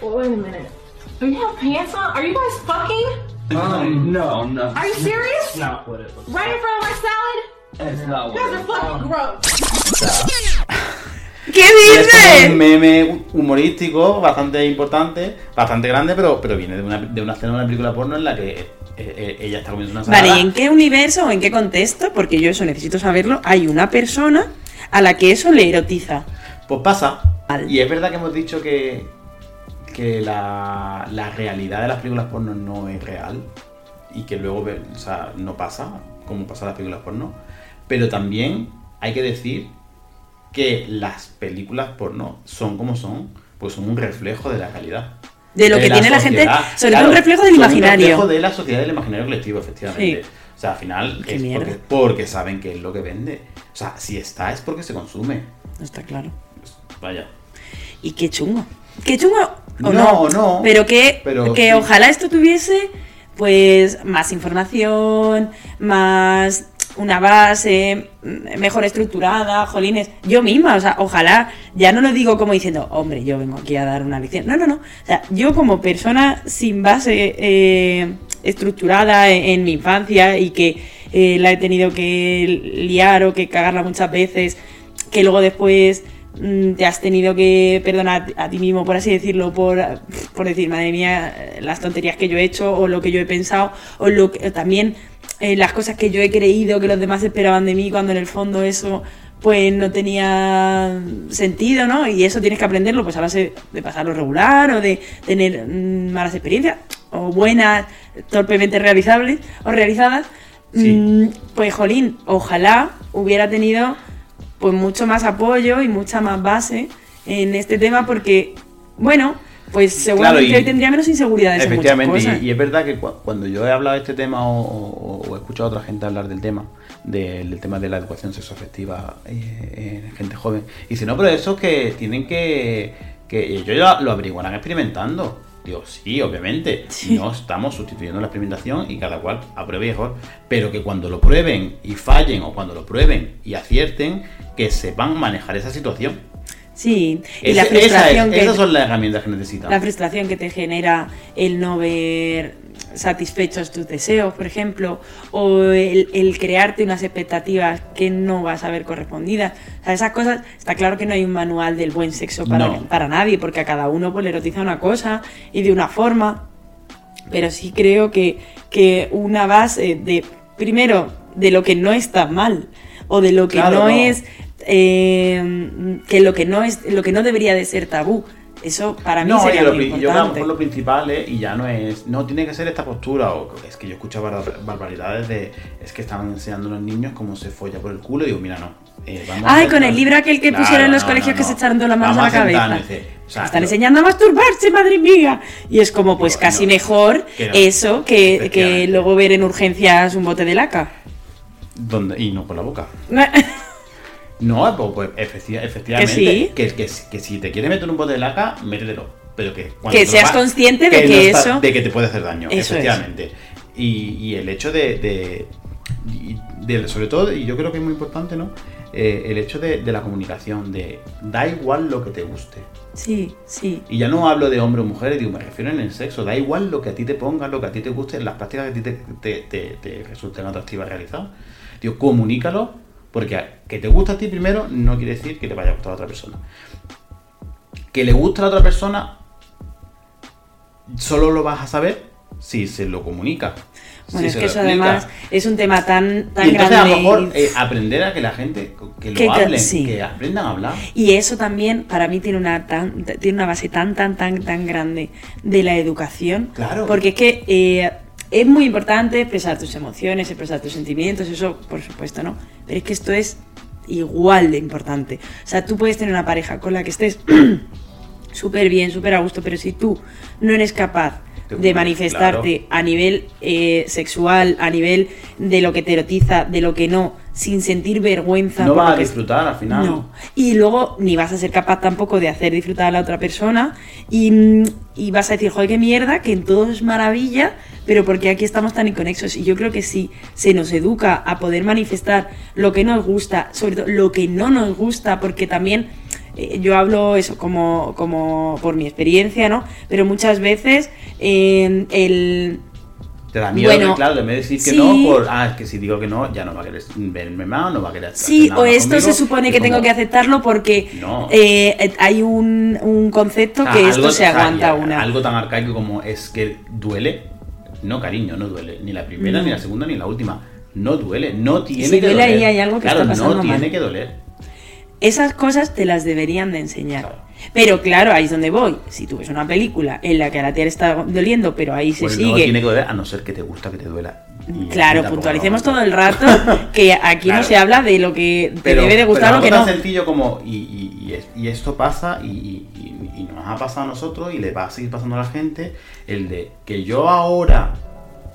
Wait a minute. Do you have pants on? Are you guys fucking? Um, no, no. Are you serious? not what it looks Right in front of my salad? It's not what it is. You guys are what fucking gross. ¿Qué Y es como un dices? meme humorístico bastante importante, bastante grande, pero, pero viene de una, de una escena de una película porno en la que eh, eh, ella está comiendo una ensalada. Vale, ¿y en qué universo o en qué contexto? Porque yo eso necesito saberlo. Hay una persona a la que eso le erotiza. Pues pasa. Vale. Y es verdad que hemos dicho que, que la, la realidad de las películas porno no es real y que luego ve- o sea, no pasa como pasa en las películas porno. Pero también hay que decir que las películas porno son como son, pues son un reflejo de la realidad. De lo que tiene la gente, sobre todo un reflejo del imaginario. Un reflejo de la sociedad del imaginario colectivo, efectivamente. Sí. O sea, al final es porque, porque saben que es lo que vende. O sea, si está es porque se consume. Está claro. Vaya. Y qué chungo. Qué chungo o No, no. no, Pero que, pero que sí. ojalá esto tuviese pues más información, más una base mm, mejor estructurada, jolines, yo misma, o sea, ojalá, ya no lo digo como diciendo, hombre, yo vengo aquí a dar una lección, no, no, no, o sea, yo como persona sin base eh, estructurada en, en mi infancia y que eh, la he tenido que liar o que cagarla muchas veces, que luego después mm, te has tenido que perdonar a ti mismo, por así decirlo, por, por decir, madre mía, las tonterías que yo he hecho o lo que yo he pensado, o lo que, también eh, las cosas que yo he creído que los demás esperaban de mí, cuando en el fondo eso pues no tenía sentido, ¿no? Y eso tienes que aprenderlo pues a base de pasarlo regular o de tener mm, malas experiencias o buenas, torpemente realizables o realizadas. Sí. Mm, pues jolín, ojalá hubiera tenido pues mucho más apoyo y mucha más base en este tema porque, bueno, pues seguramente Claro, y- hoy tendría menos inseguridades en Efectivamente, cosas. y, y es verdad que cu- cuando yo he hablado de este tema o, o- o he escuchado a otra gente hablar del tema, del, del tema de la educación sexoafectiva eh, en gente joven, y dice, no, pero eso que tienen que, que ellos ya lo averiguarán experimentando. Digo, sí, obviamente, Sí. no estamos sustituyendo la experimentación y cada cual apruebe mejor, pero que cuando lo prueben y fallen o cuando lo prueben y acierten, que sepan manejar esa situación. Sí, y la esa es- frustración que esas son las herramientas que necesitamos. la frustración que te genera el no ver satisfechos tus deseos, por ejemplo, o el, el crearte unas expectativas que no vas a ver correspondidas. O sea, esas cosas, está claro que no hay un manual del buen sexo para, No. para nadie, porque a cada uno pues, le erotiza una cosa y de una forma. Pero sí creo que, que una base de, primero, de lo que no está mal, o de lo que Claro, no, no. es, eh, que lo que no es, lo que no debería de ser tabú. Eso para mí No, sería lo, muy yo a lo importante. mejor lo principal es, y ya no es, no tiene que ser esta postura, o es que yo escucho bar- barbaridades de, es que estaban enseñando a los niños cómo se folla por el culo, y digo, mira, no. eh, vamos Ay, con el libro aquel que Claro, pusieron en los no, colegios no, que se echaron todas las manos Vamos a la cabeza. sentarnos y decir, o sea, Están enseñando a masturbarse, madre mía. Y es como, pues Digo, casi mejor que eso que, que luego ver en urgencias un bote de laca. donde- y no por la boca. (laughs) No, pues, pues, efecti- efectivamente, sí. que, que, que si te quieres meter un bote de laca, métetelo. Pero que, Que seas va- consciente de no que está- eso- de que te puede hacer daño, Eso es. efectivamente. Y, y el hecho de, de, de- sobre todo, y yo creo que es muy importante, ¿no? Eh, el hecho de, de la comunicación, de da igual lo que te guste. Sí, sí. Y ya no hablo de hombre o mujer, digo, me refiero en el sexo. Da igual lo que a ti te ponga, lo que a ti te guste, las prácticas que a ti te, te, te- te resulten atractivas realizar. Digo, comunícalo, porque que te gusta a ti primero no quiere decir que te vaya a gustar a otra persona. Que le gusta a la otra persona, solo lo vas a saber si se lo comunica. Bueno, si es que eso explica. además es un tema tan, tan Y entonces grande. a lo mejor eh, aprender a que la gente, que lo Que- que- hablen, sí. que aprendan a hablar. Y eso también para mí tiene una tan, tiene una base tan tan tan tan grande de la educación. Claro. Porque es que eh, es muy importante expresar tus emociones, expresar tus sentimientos, eso por supuesto, ¿no? Pero es que esto es igual de importante. O sea, tú puedes tener una pareja con la que estés (clears throat) súper bien, súper a gusto, pero si tú no eres capaz de manifestarte a nivel eh, sexual, a nivel de lo que te erotiza, de lo que no, sin sentir vergüenza. No vas a disfrutar al final. no. Y luego ni vas a ser capaz tampoco de hacer disfrutar a la otra persona y, mm, y vas a decir, joder, qué mierda, que en todo es maravilla, pero porque aquí estamos tan inconexos. Y yo creo que si se nos educa a poder manifestar lo que nos gusta, sobre todo lo que no nos gusta, porque también eh, yo hablo eso como, como por mi experiencia, ¿no? Pero muchas veces eh, el... Te da miedo, Bueno, que, claro, en vez de decir que sí. no, por, ah, es que si digo que no, ya no va a querer verme más, no va a querer hacer Sí, nada o esto conmigo. se supone que tengo que aceptarlo porque No. eh, eh, hay un, un concepto ah, que esto algo- se aguanta ya, una. Algo tan arcaico como es que duele. No, cariño, no duele. Ni la primera, No. ni la segunda, ni la última. No duele, no tiene si que duele doler. ahí hay algo que claro, está pasando no tiene mal. que doler. Esas cosas te las deberían de enseñar. Claro. Pero claro, ahí es donde voy. Si tú ves una película en la que a la tía le está doliendo, pero ahí se Pues no sigue. tiene que doler, a no ser que te gusta que te duela. Y- Claro, puntualicemos todo el rato (laughs) que aquí Claro. no se habla de lo que te Pero- debe de gustar o que no. tan sencillo como, y, es- y esto pasa, y, y- nos ha pasado a nosotros, y le va a seguir pasando a la gente, el de que yo ahora,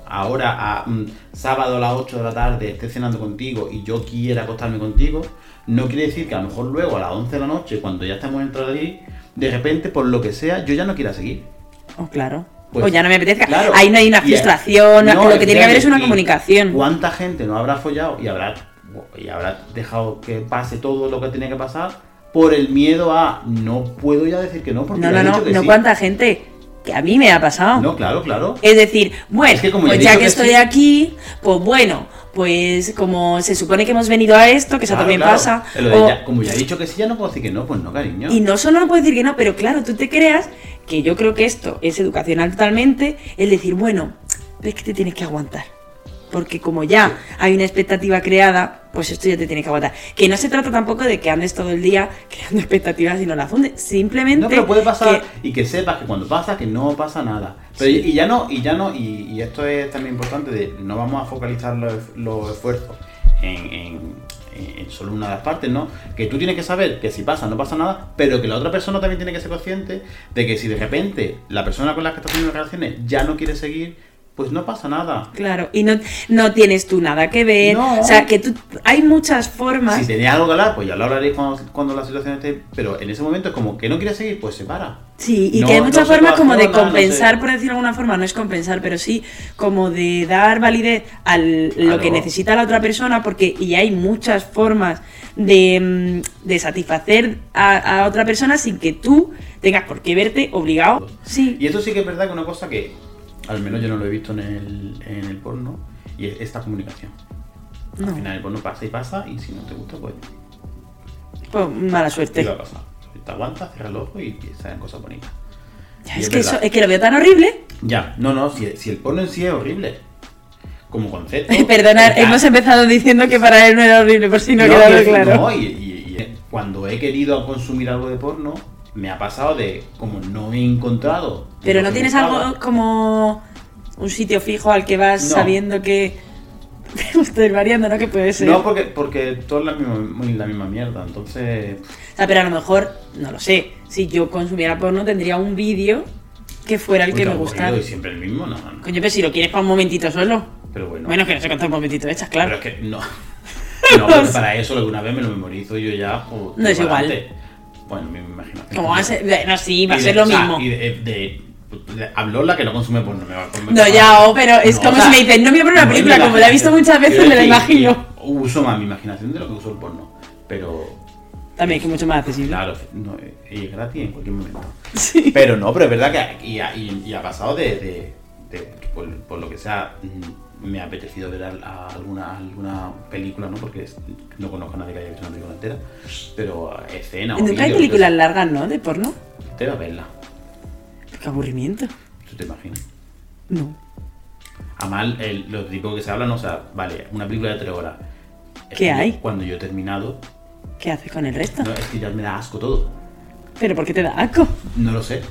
ahora a mm, sábado a las 8 de la tarde esté cenando contigo y yo quiera acostarme contigo, no quiere decir que a lo mejor luego a las 11 de la noche, cuando ya estamos entrando allí, de repente, por lo que sea, yo ya no quiera seguir. Oh, claro. pues, o ya no me apetezca. claro. Ahí no hay una frustración, no, lo que tiene que haber es una comunicación. ¿Cuánta gente no habrá follado y habrá, y habrá dejado que pase todo lo que tenía que pasar por el miedo a no puedo ya decir que no? Porque No, no, no, no sí"? cuánta gente, que a mí me ha pasado. No, claro, claro. Es decir, bueno, Es que como ya pues ya que, estoy sí- aquí, pues bueno, pues como se supone que hemos venido a esto, que eso Claro, también claro. pasa. O- ya- como ya he dicho que sí, ya no puedo decir que no, pues no, cariño. y no solo no puedo decir que no, pero claro, tú te creas que yo creo que esto es educacional totalmente, el decir, bueno, es que te tienes que aguantar. Porque como ya hay una expectativa creada, pues esto ya te tiene que aguantar. Que no se trata tampoco de que andes todo el día creando (laughs) expectativas y no las fundes. Simplemente. No, pero puede pasar que- y que sepas que cuando pasa que no pasa nada. Pero y, y ya no, y ya no, y, y esto es también importante de no vamos a focalizar los, los esfuerzos en, en- en solo una de las partes, ¿no? Que tú tienes que saber que si pasa no pasa nada, pero que la otra persona también tiene que ser consciente de que si de repente la persona con la que estás teniendo relaciones ya no quiere seguir, pues no pasa nada. Claro, y no, no tienes tú nada que ver. No. O sea, que tú. Hay muchas formas. Si tenías algo que hablar, pues ya lo hablaréis cuando, cuando la situación esté. Pero en ese momento es como que no quiere seguir, pues se para. Sí, y No- que hay muchas formas como de compensar, por decirlo de alguna forma, no es compensar, pero sí como de dar validez a lo Claro. que necesita la otra persona, porque y hay muchas formas de, mm, de satisfacer a, a otra persona sin que tú tengas por qué verte obligado. Sí, Y esto sí que es verdad que una cosa que, al menos yo no lo he visto en el, en el porno, y es esta comunicación. No. Al final el porno pasa y pasa, y si no te gusta, pues pues mala te suerte. va a pasar. Te aguantas, cierras el ojo y salen cosas bonitas. Ya, es, es que eso, es que lo veo tan horrible. Ya, no, no, si, si el porno en sí es horrible. Como concepto. (laughs) Perdonad, ya. hemos empezado diciendo que para él no era horrible, por si no, quiero decir, claro. no, y, y- y cuando he querido consumir algo de porno, me ha pasado de como no he encontrado. Pero no tienes algo como un sitio fijo al que vas No. sabiendo que (laughs) estoy variando, ¿no? Que puede ser. No, porque, porque todo es la misma, la misma mierda, entonces. O sea, pero a lo mejor, no lo sé, si yo consumiera porno tendría un vídeo que fuera el Uy, que me gustara. Y siempre el mismo, no, no. Coño, pero si lo quieres para un momentito solo. Pero bueno. Bueno, que no sé cuántos momentitos echas, claro. Pero es que no. (laughs) No, para eso alguna vez me lo memorizo yo ya. pues, No es igual. Bueno, mi imaginación. Como va a ser, no, sí, va a ser lo mismo. Y de, de- de- habló la que no consume porno. Me va, me No, ya, oh, pero es No, como o sea, si me dicen, no me voy a una película, como la he visto muchas veces, me la imagino. Uso más mi imaginación de lo que uso el porno. Pero. También que es mucho más accesible. Claro, no, y es gratis en cualquier momento. (laughs) Sí. Pero no, pero es verdad que y, ha- y- y ha pasado de, de- de- por, por lo que sea, mm, me ha apetecido ver al- a alguna, alguna película, ¿no? Porque no conozco a nadie que haya visto una película entera, pero escena o Nunca hay películas largas, ¿no? De porno. Te va a verla, Qué aburrimiento. tú te imaginas. No. Además, el- lo típico que se habla, no, o sea, vale, una película de tres horas. Es ¿Qué que yo- hay? cuando yo he terminado, ¿Qué haces con el resto? no, es que ya me da asco todo. ¿Pero por qué te da asco? No lo sé.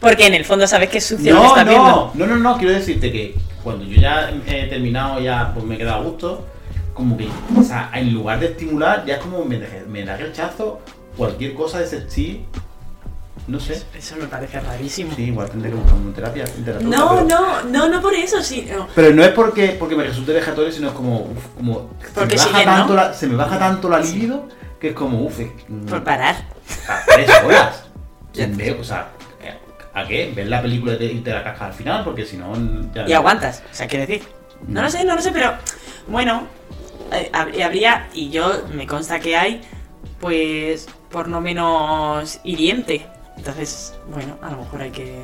Porque en el fondo sabes que es sucio lo que No, estás viendo. no, no, no, no, quiero decirte que cuando yo ya he terminado, ya pues me he quedado a gusto, como que, o sea, en lugar de estimular, ya es como me, da rechazo cualquier cosa de ese estilo, no sé. Eso me parece rarísimo. Sí, igual tendré que buscar una terapia. No, pero, no, no, no por eso, sí. no. Pero no es porque, porque me resulte vejatorio, sino es como, uf, como Porque se, me baja tanto la, se me baja tanto la libido que es como, uff, es- mm, Por parar. a tres horas. (laughs) Veo, o sea, ¿a qué? ¿Ver la película y te, y te la cascas al final? Porque si no... ya Y aguantas, o sea, quiere decir. No lo sé, no lo sé, pero bueno, eh, hab- habría, y yo me consta que hay, pues por no menos hiriente. Entonces, bueno, a lo mejor hay que,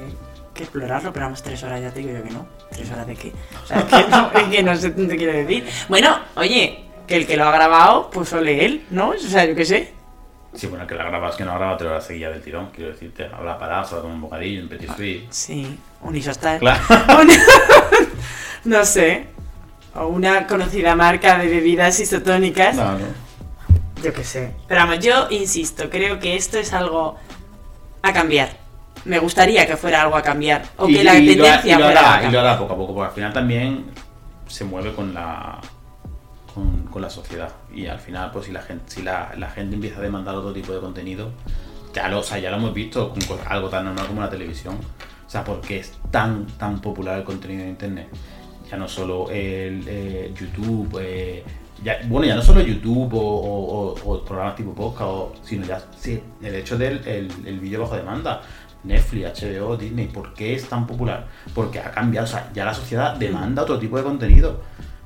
que explorarlo, pero vamos, tres horas ya te digo yo que no. ¿Tres horas de qué? O sea, que no, es que no sé te quiero decir. Bueno, oye, que el que lo ha grabado, pues ole él, ¿no? O sea, yo qué sé. Sí, bueno, que la grabas, que no grabas, te lo seguía del tirón. Quiero decirte, habrá parado, a tomar un bocadillo, un petit suite. Sí, un isostar. Claro. (laughs) No sé. O una conocida marca de bebidas isotónicas. No, no. Yo qué sé. Pero vamos, yo insisto, creo que esto es algo a cambiar. Me gustaría que fuera algo a cambiar. O Y- que la y lo tendencia y lo fuera hará, a y lo hará poco a poco, porque al final también se mueve con la con, la sociedad. Y al final, pues si la gente, si la, la gente empieza a demandar otro tipo de contenido, ya lo, o sea, ya lo hemos visto con algo tan normal como la televisión. O sea, porque es tan, tan popular el contenido de internet. Ya no solo el eh, YouTube, eh, ya, bueno, ya no solo YouTube o, programas tipo podcast, sino ya sí, el hecho del el, el vídeo bajo demanda. Netflix, HBO, Disney, ¿por qué es tan popular? Porque ha cambiado, o sea, ya la sociedad demanda otro tipo de contenido.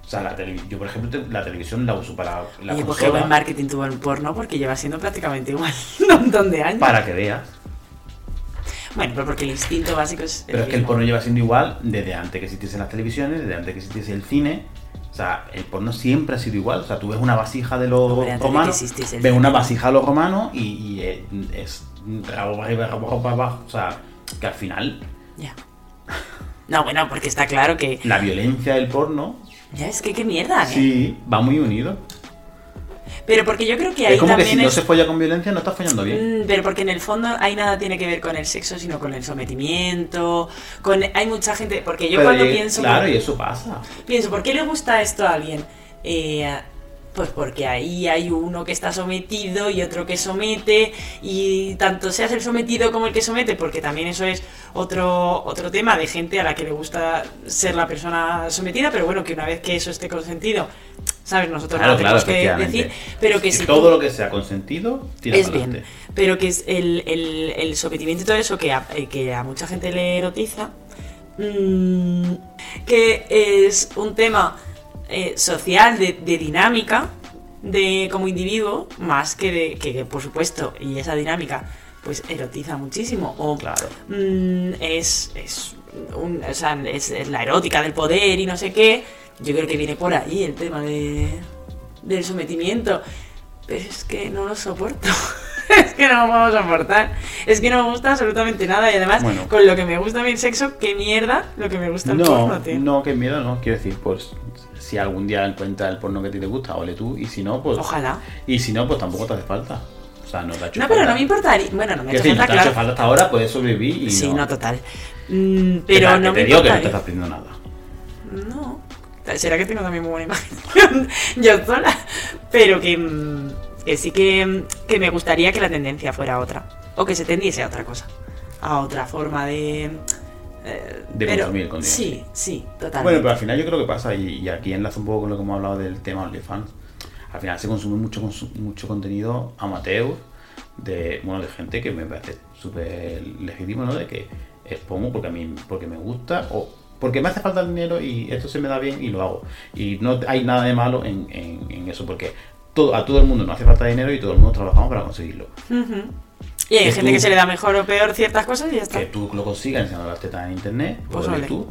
O sea, la tele- yo por ejemplo te- la televisión la uso para la Oye, consola, buen marketing tuvo el porno porque lleva siendo prácticamente igual (laughs) un montón de años. para que veas. Bueno, pero porque el instinto básico es. Pero es que el porno lleva siendo igual desde antes que existiesen las televisiones, desde antes que existiese el cine. O sea, el porno siempre ha sido igual. O sea, tú ves una vasija de los Hombre, de romanos, ves una vasija de los romanos y, y es, es rabo para arriba, rabo para abajo. O sea, que al final Ya. No, bueno, porque está claro que. la violencia del porno, Ya es que qué mierda, ¿eh? sí, va muy unido. Pero porque yo creo que ahí Es como que también si no se folla con violencia no estás follando bien. Mm, Pero porque en el fondo ahí nada tiene que ver con el sexo, sino con el sometimiento. Con hay mucha gente. Porque yo Pero, cuando pienso. Claro, y eso pasa. Pienso, ¿por qué le gusta esto a alguien? Eh, pues porque ahí hay uno que está sometido y otro que somete, y tanto seas el sometido como el que somete, porque también eso es otro, otro tema de gente a la que le gusta ser la persona sometida, pero bueno, que una vez que eso esté consentido, ¿sabes? Nosotros Claro, no tenemos claro, que decir, pero que Si si todo tú- lo que sea consentido, tira es bien, adelante. pero que es el, el, el sometimiento y todo eso que a, eh, que a mucha gente le erotiza, mm, que es un tema eh, social, de, de dinámica, de como individuo, más que de que, que, por supuesto, y esa dinámica pues erotiza muchísimo, o Claro. mm, es, es, un- o sea, es- es la erótica del poder y no sé qué, yo creo que viene por ahí el tema de, del sometimiento. Pero es que no lo soporto. (laughs) es que no lo puedo soportar. Es que no me gusta absolutamente nada. Y además, Bueno. con lo que me gusta a el sexo, qué mierda lo que me gusta el No, porno, tío. no, que miedo no. Quiero decir, pues si algún día encuentras el porno que a ti te gusta, ole tú. Y si no, pues. Ojalá. Y si no, pues tampoco te hace falta. O sea, no te ha hecho No, pero falta. no me importaría. Bueno, no me ha hecho no falta, te ha hecho falta hasta ahora, puedes sobrevivir y Sí, no. no, total. Mm, Que pero te- no que me te digo que no te estás perdiendo nada. No. Será que tengo también muy buena imagen (laughs) yo sola. Pero que, mm, que sí que, mm, que me gustaría que la tendencia fuera otra. O que se tendiese a otra cosa. A otra forma de. Eh, De pero- consumir contenido. Sí, sí, totalmente. Bueno, pero al final yo creo que pasa, y, y aquí enlazo un poco con lo que hemos hablado del tema OnlyFans. Al final se consume mucho, consu- mucho contenido amateur de, bueno, de gente que me parece súper legítimo, ¿no? De que expongo porque a mí porque me gusta o porque me hace falta el dinero y esto se me da bien y lo hago. Y no hay nada de malo en, en- en eso porque todo, a todo el mundo no hace falta dinero y todo el mundo trabajamos para conseguirlo. Ujú. Y hay gente tú- que se le da mejor o peor ciertas cosas y ya está. Que tú lo consigas enseñando las tetas en internet, Pues pues ole. tú,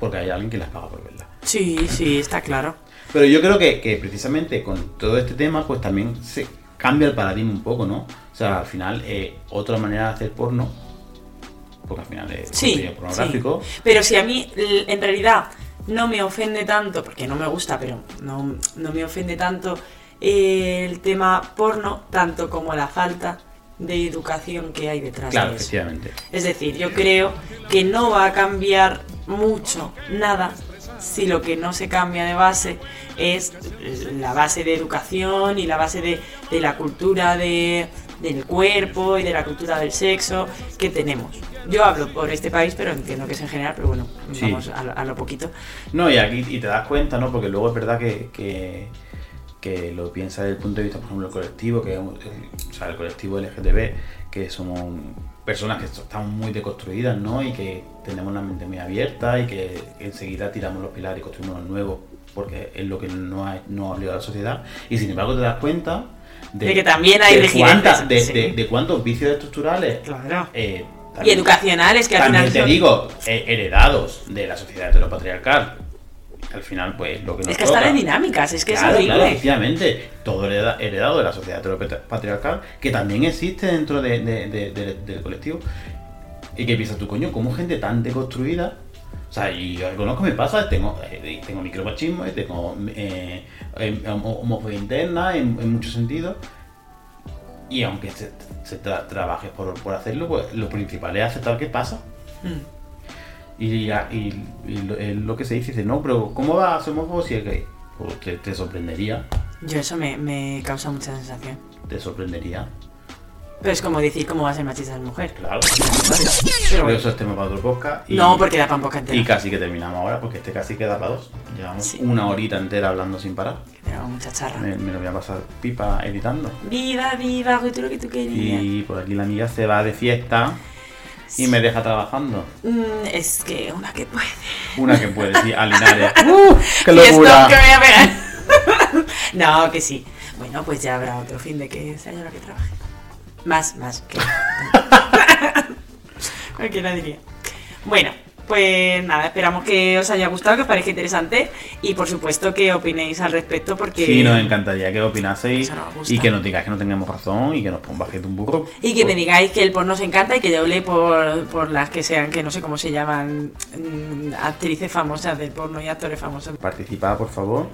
porque hay alguien que las paga por verlas. Sí, sí, está claro. Pero yo creo que, que precisamente con todo este tema, pues también se cambia el paradigma un poco, ¿no? O sea, al final, eh, otra manera de hacer porno, porque al final es Sí, contenido pornográfico. sí. Pero si a mí en realidad no me ofende tanto, porque no me gusta, pero no, no me ofende tanto eh, el tema porno, tanto como la falta de educación que hay detrás Claro, de eso. efectivamente. Es decir, yo creo que no va a cambiar mucho nada si lo que no se cambia de base es la base de educación y la base de, de la cultura de, del cuerpo y de la cultura del sexo que tenemos. Yo hablo por este país, pero entiendo que es en general, pero bueno, Sí. vamos a, lo- a lo poquito. No, y aquí y te das cuenta, ¿no? Porque luego es verdad que, que, que lo piensas desde el punto de vista, por ejemplo, del colectivo, que es un- el, o sea, el colectivo LGTB, que somos personas que estamos muy deconstruidas, ¿no? Y que tenemos la mente muy abierta y que enseguida tiramos los pilares y construimos los nuevos, porque es lo que no ha, no ha obligado a la sociedad. Y sin embargo te das cuenta De que también hay de, cuántas- de, sí. de- de cuántos vicios estructurales Claro. eh, Y educacionales que al también final te son- digo, eh, heredados de la sociedad heteropatriarcal. Al final, pues lo que nos Es que toca. en dinámicas, es que Claro, es horrible. claro, efectivamente. Todo hereda- heredado de la sociedad heteropatriarcal, que también existe dentro de- de- de- de- del colectivo. Y que piensas tú, coño, como gente tan deconstruida. O sea, y yo reconozco me pasa, tengo, eh, tengo micromachismo, tengo eh, eh, homo- homofobia interna en, en muchos sentidos. Y aunque se, se tra- trabaje por, por hacerlo, pues lo principal es aceptar que pasa. Mm. Y, ya- y, y lo, que se dice, dice, no, pero ¿cómo va ser homófobo si es gay? Pues te, te sorprendería, Yo eso me, me causa mucha sensación. te sorprendería, Pero es como decir cómo va a ser machista la mujer. claro. Pero bueno. eso es tema para otro podcast. Y, No, porque da pan poca entera. Y casi que terminamos ahora, porque este casi queda para dos. Llevamos Sí. una horita entera hablando sin parar. Tenemos mucha charra. Me, me lo voy a pasar pipa editando. Viva, viva, tú lo que tú querías. Y por aquí la amiga se va de fiesta. Y me deja trabajando. Mm, es que una que puede. Una que puede, sí, (laughs) a Linares. ¡Uh! ¡Qué locura! que me voy a pegar. no, que sí. Bueno, pues ya habrá otro fin de que sea yo la que trabaje. Más, más que. (laughs) (laughs) Cualquiera diría. Bueno, pues nada, esperamos que os haya gustado, que os parezca interesante y por supuesto que opinéis al respecto porque... Sí, nos encantaría que opinaseis y que nos digáis que no tengamos razón y que nos pongáis un burro. Y que me digáis que el porno os encanta y que yo hable por, por las que sean, que no sé cómo se llaman, mm, actrices famosas del porno y actores famosos. Participad, por favor.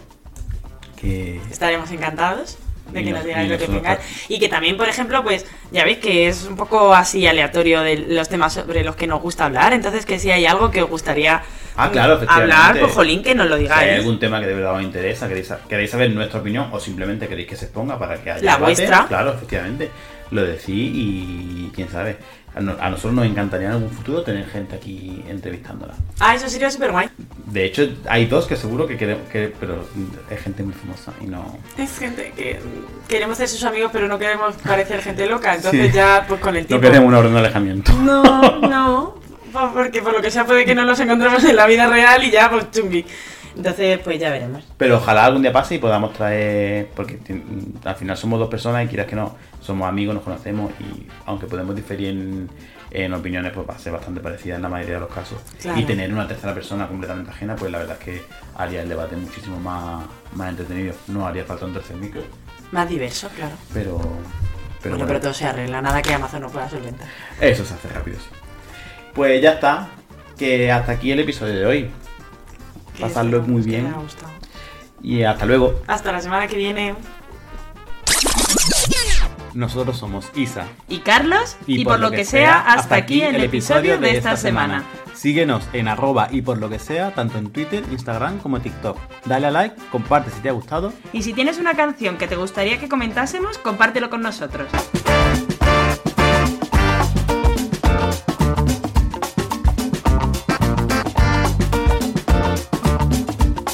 Que Estaremos encantados de que nos- nos digáis y lo que tengáis. Y que también, por ejemplo, pues ya veis que es un poco así aleatorio de los temas sobre los que nos gusta hablar. Entonces, que si hay algo que os gustaría Ah, claro, mm, efectivamente. hablar, pues jolín, que nos lo si hay digáis. algún tema que de verdad os interesa, queréis, queréis saber nuestra opinión o simplemente queréis que se exponga para que haya La debate, vuestra. Claro, efectivamente. Lo decís y quién sabe. A, no- nosotros nos encantaría en algún futuro tener gente aquí entrevistándola. Ah, eso sería súper guay. De hecho, hay dos que seguro que queremos, que, pero es gente muy famosa y no... Es gente que queremos ser sus amigos, pero no queremos parecer gente loca. (laughs) Entonces Sí. ya, pues con el No tiempo... queremos una orden de alejamiento. No, no. (laughs) Pues Porque por lo que sea puede que no los encontremos en la vida real y ya, pues chungui. Entonces, pues ya veremos. Pero ojalá algún día pase y podamos traer, porque ti- al final somos dos personas y quieras que no, somos amigos, nos conocemos y aunque podemos diferir en, en opiniones, pues va a ser bastante parecida en la mayoría de los casos. Claro. Y tener una tercera persona completamente ajena, pues la verdad es que haría el debate muchísimo más, más entretenido. No haría falta un tercer micro, Más diverso, claro. pero... Pero bueno, bueno, pero todo se arregla, nada que Amazon no pueda solventar. eso se hace rápido. sí. Pues ya está, que hasta aquí el episodio de hoy. Pasadlo muy bien. os haya gustado. Y hasta luego. Hasta la semana que viene. Nosotros somos Isa. Y Carlos, y, por, lo que sea, hasta aquí el episodio de esta semana. Síguenos en arroba y por lo que sea, tanto en Twitter, Instagram como TikTok. Dale a like, comparte si te ha gustado. Y si tienes una canción que te gustaría que comentásemos, compártelo con nosotros.